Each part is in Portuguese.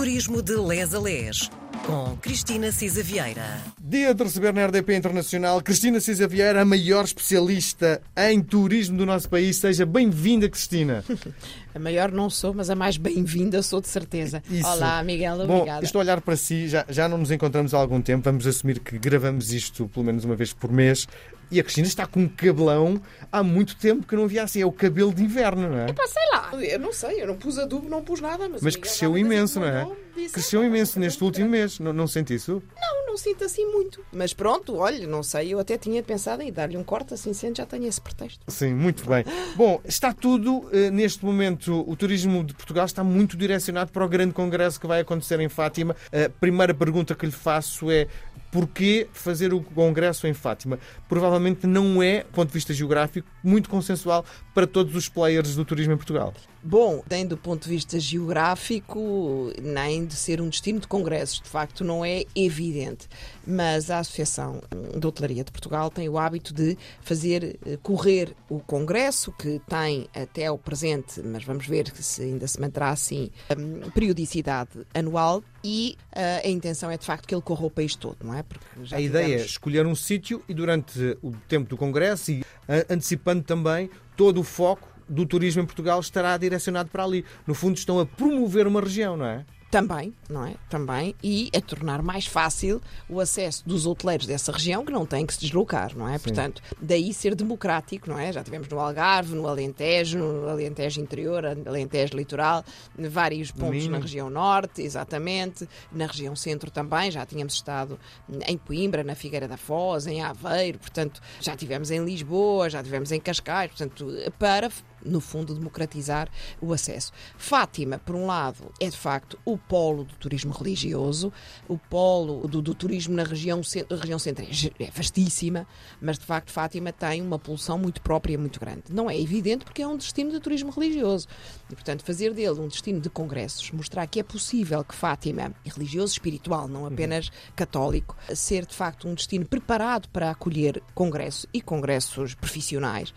Turismo de Les a Les, com Cristina Cisa Vieira. Dia de receber na RDP Internacional Cristina Cisa Vieira, a maior especialista em turismo do nosso país. Seja bem-vinda, Cristina. A maior não sou, mas a mais bem-vinda sou de certeza. Isso. Olá, Miguel, Bom, obrigada. estou a olhar para si, já, já não nos encontramos há algum tempo, vamos assumir que gravamos isto pelo menos uma vez por mês. E a Cristina está com um cabelão há muito tempo que não havia assim. É o cabelo de inverno, não é? Pá, sei lá, eu não sei, eu não pus adubo, não pus nada, mas. Mas cresceu imenso, não é? disse, Cresceu "Ah, imenso pá, neste último sei." mês. Não, não sente isso? Não, não sinto assim muito. Mas pronto, olha, não sei, eu até tinha pensado em dar-lhe um corte, assim sendo, já tenho esse pretexto. Sim, muito bem. Bom, está tudo, eh, neste momento, o turismo de Portugal está muito direcionado para o grande congresso que vai acontecer em Fátima. A primeira pergunta que lhe faço é porquê fazer o congresso em Fátima? Provavelmente não é, do ponto de vista geográfico, muito consensual para todos os players do turismo em Portugal. Bom, nem do ponto de vista geográfico, nem de ser um destino de congressos, de facto não é evidente. Mas a Associação de Hotelaria de Portugal tem o hábito de fazer eh, correr o congresso, que tem até ao presente, mas vamos ver se ainda se manterá assim, hum, periodicidade anual e eh, a intenção é de facto que ele corra o país todo, não é? Porque a ideia é tivemos- escolher um sítio e durante o tempo do congresso e ah, antecipando também todo o foco do turismo em Portugal estará direcionado para ali. No fundo, estão a promover uma região, não é? Também, não é? Também. E a tornar mais fácil o acesso dos hoteleiros dessa região que não têm que se deslocar, não é? Portanto, daí ser democrático, não é? Já tivemos no Algarve, no Alentejo, no Alentejo Interior, Alentejo Litoral, vários pontos Minho. na região Norte, exatamente, na região Centro também, já tínhamos estado em Coimbra, na Figueira da Foz, em Aveiro, portanto, já tivemos em Lisboa, já tivemos em Cascais, portanto, para no fundo, democratizar o acesso. Fátima, por um lado, é de facto o polo do turismo religioso, o polo do, do turismo na região, região central é é vastíssima, mas de facto Fátima tem uma poluição muito própria, muito grande. Não é evidente porque é um destino de turismo religioso. E, portanto, fazer dele um destino de congressos, mostrar que é possível que Fátima, religioso espiritual, não apenas católico, ser de facto um destino preparado para acolher congressos e congressos profissionais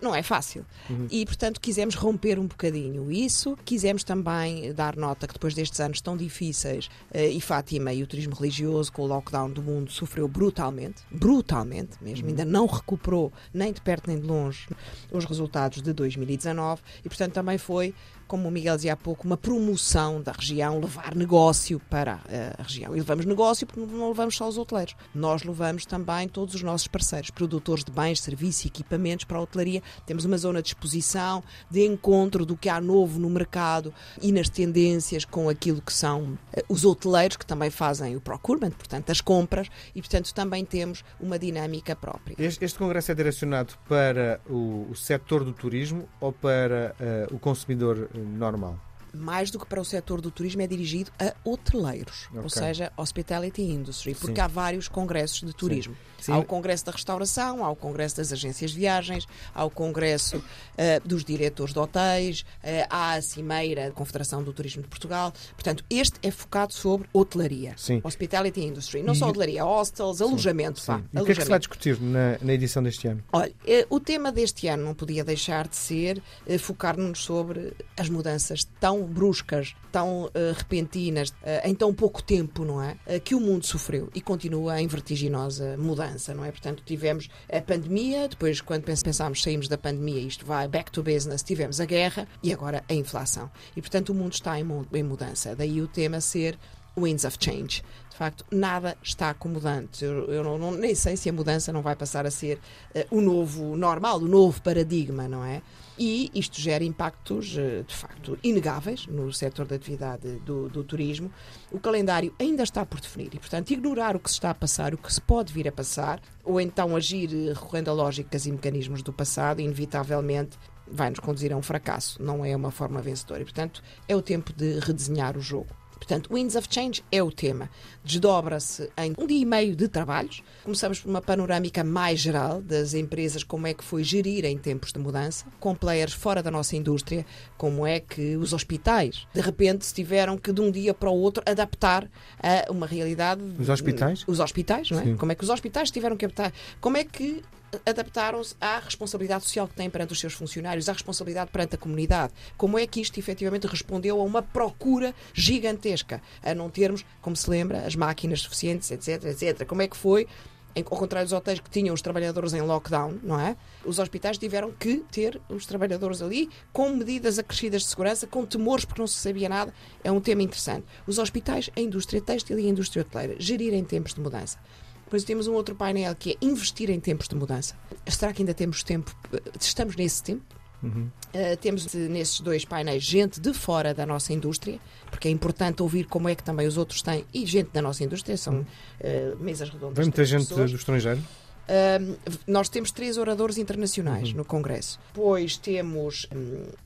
não é fácil. E, portanto, quisemos romper um bocadinho isso. Quisemos também dar nota que depois destes anos tão difíceis, eh, e Fátima e o turismo religioso, com o lockdown do mundo, sofreu brutalmente, brutalmente mesmo, ainda não recuperou nem de perto nem de longe os resultados de 2019 e, portanto, também foi como o Miguel dizia há pouco, uma promoção da região, levar negócio para eh, a região. E levamos negócio porque não levamos só os hoteleiros. Nós levamos também todos os nossos parceiros, produtores de bens, serviços e equipamentos para a hotelaria. Temos uma zona de exposição, de encontro do que há novo no mercado e nas tendências com aquilo que são eh, os hoteleiros, que também fazem o procurement, portanto, as compras, e, portanto, também temos uma dinâmica própria. Este, este congresso é direcionado para o, o setor do turismo ou para eh, o consumidor normal? Mais do que para o setor do turismo, é dirigido a hoteleiros, ou Ok. seja, hospitality industry, porque Sim. há vários congressos de turismo. Sim. Há o congresso da restauração, há o congresso das agências de viagens, há o congresso eh, dos diretores de hotéis, eh, há a cimeira da Confederação do Turismo de Portugal. Portanto, este é focado sobre hotelaria, Sim. hospitality industry, não E- só hotelaria, hostels, alojamento, Sim. vá, E o que é que se alojamento. vai discutir na, na edição deste ano? Olha, eh, o tema deste ano não podia deixar de ser focar-nos sobre as mudanças tão bruscas, tão eh, repentinas, eh, em tão pouco tempo, não é? Eh, que o mundo sofreu e continua em vertiginosa mudança, não é? Portanto, tivemos a pandemia, depois, quando pens- pensámos saímos da pandemia, isto vai back to business, tivemos a guerra e agora a inflação. E, portanto, o mundo está em, em mudança. Daí o tema ser Winds of Change. De facto, nada está acomodante. Eu, eu não, não- nem sei se a mudança não vai passar a ser eh, o novo normal, o novo paradigma, não é? E isto gera impactos, eh, de facto, inegáveis no setor da atividade do, do turismo. O calendário ainda está por definir e, portanto, ignorar o que se está a passar, o que se pode vir a passar, ou então agir recorrendo a lógicas e mecanismos do passado, inevitavelmente vai nos conduzir a um fracasso. Não é uma forma vencedora. E, portanto, é o tempo de redesenhar o jogo. Portanto, Winds of Change é o tema. Desdobra-se em um dia e meio de trabalhos. Começamos por uma panorâmica mais geral das empresas, como é que foi gerir em tempos de mudança, com players fora da nossa indústria, como é que os hospitais, de repente, se tiveram que de um dia para o outro adaptar a uma realidade. Os hospitais? Os hospitais, não é? Sim. Como é que os hospitais tiveram que adaptar? Como é que adaptaram-se à responsabilidade social que têm perante os seus funcionários, à responsabilidade perante a comunidade. Como é que isto efetivamente respondeu a uma procura gigantesca, a não termos, como se lembra, as máquinas suficientes, etc, etc. Como é que foi ao contrário dos hotéis que tinham os trabalhadores em lockdown, não é? Os hospitais tiveram que ter os trabalhadores ali com medidas acrescidas de segurança, com temores porque não se sabia nada. É um tema interessante. Os hospitais, a indústria têxtil e a indústria hoteleira, gerir em tempos de mudança. Depois temos um outro painel que é investir em tempos de mudança. Será que ainda temos tempo? Estamos nesse tempo? Uhum. Uh, temos nesses dois painéis gente de fora da nossa indústria, porque é importante ouvir como é que também os outros têm, e gente da nossa indústria, são uh, mesas redondas. Vem muita gente pessoas. do estrangeiro? Uh, nós temos três oradores internacionais uhum. no Congresso. Depois temos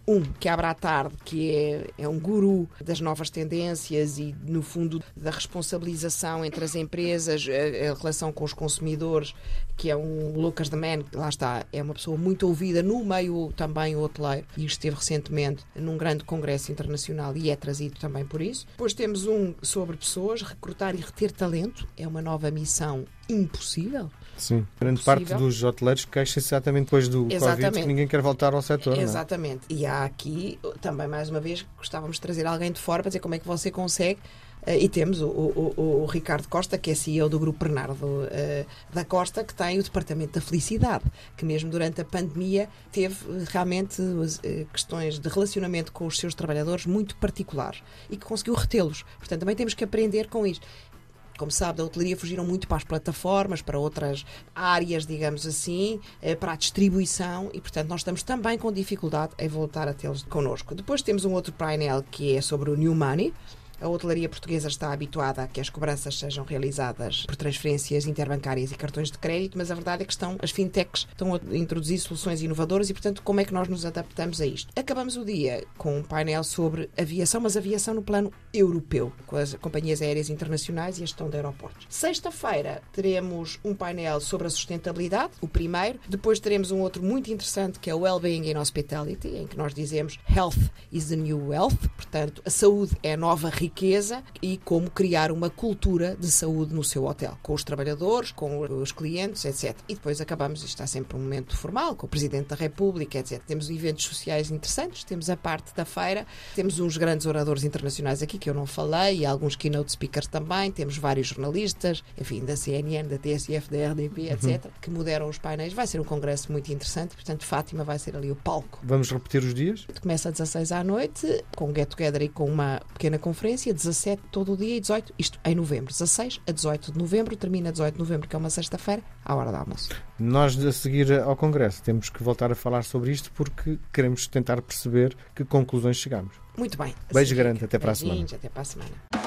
um, que abre à tarde, que é, é um guru das novas tendências e, no fundo, da responsabilização entre as empresas, a, a relação com os consumidores, que é um Lucas de Man, que lá está, é uma pessoa muito ouvida no meio também hoteleiro e esteve recentemente num grande congresso internacional e é trazido também por isso. Depois temos um sobre pessoas, recrutar e reter talento, é uma nova missão impossível. Sim, grande parte dos hoteleiros queixa-se exatamente depois do exatamente. Covid que ninguém quer voltar ao setor. É? Exatamente. É? E há aqui, também mais uma vez, gostávamos de trazer alguém de fora para dizer como é que você consegue Uh, e temos o, o, o, o, Ricardo Costa, que é CEO do Grupo Bernardo uh, da Costa, que tem o Departamento da Felicidade, que mesmo durante a pandemia teve realmente uh, questões de relacionamento com os seus trabalhadores muito particulares e que conseguiu retê-los. Portanto, também temos que aprender com isto como sabe, da hotelaria fugiram muito para as plataformas, para outras áreas, digamos assim, eh, para a distribuição e, portanto, nós estamos também com dificuldade em voltar a tê-los connosco. Depois temos um outro painel que é sobre o New Money, a hotelaria portuguesa está habituada a que as cobranças sejam realizadas por transferências interbancárias e cartões de crédito, mas a verdade é que estão, as fintechs estão a introduzir soluções inovadoras e, portanto, como é que nós nos adaptamos a isto? Acabamos o dia com um painel sobre aviação, mas aviação no plano europeu, com as companhias aéreas internacionais e a gestão de aeroportos. Sexta-feira teremos um painel sobre a sustentabilidade, o primeiro. Depois teremos um outro muito interessante que é o Wellbeing in Hospitality, em que nós dizemos Health is the new wealth, portanto, a saúde é a nova riqueza riqueza e como criar uma cultura de saúde no seu hotel, com os trabalhadores, com os clientes, etc. E depois acabamos, isto está sempre um momento formal, com o Presidente da República, etc. Temos eventos sociais interessantes, temos a parte da feira, temos uns grandes oradores internacionais aqui que eu não falei, e alguns keynote speakers também, temos vários jornalistas, enfim, da CNN, da TSF, da RDP, etc., uhum. que moderam os painéis. Vai ser um congresso muito interessante, portanto, Fátima vai ser ali o palco. Vamos repetir os dias? Começa às 16 à noite, com um get-together e com uma pequena conferência 17 todo o dia e 18, isto em novembro, 16 a 18 de novembro, termina 18 de novembro, que é uma sexta-feira, à hora do almoço. Nós, a seguir ao Congresso, temos que voltar a falar sobre isto porque queremos tentar perceber que conclusões chegamos. Muito bem. Beijo grande, até para a semana. Até para a semana.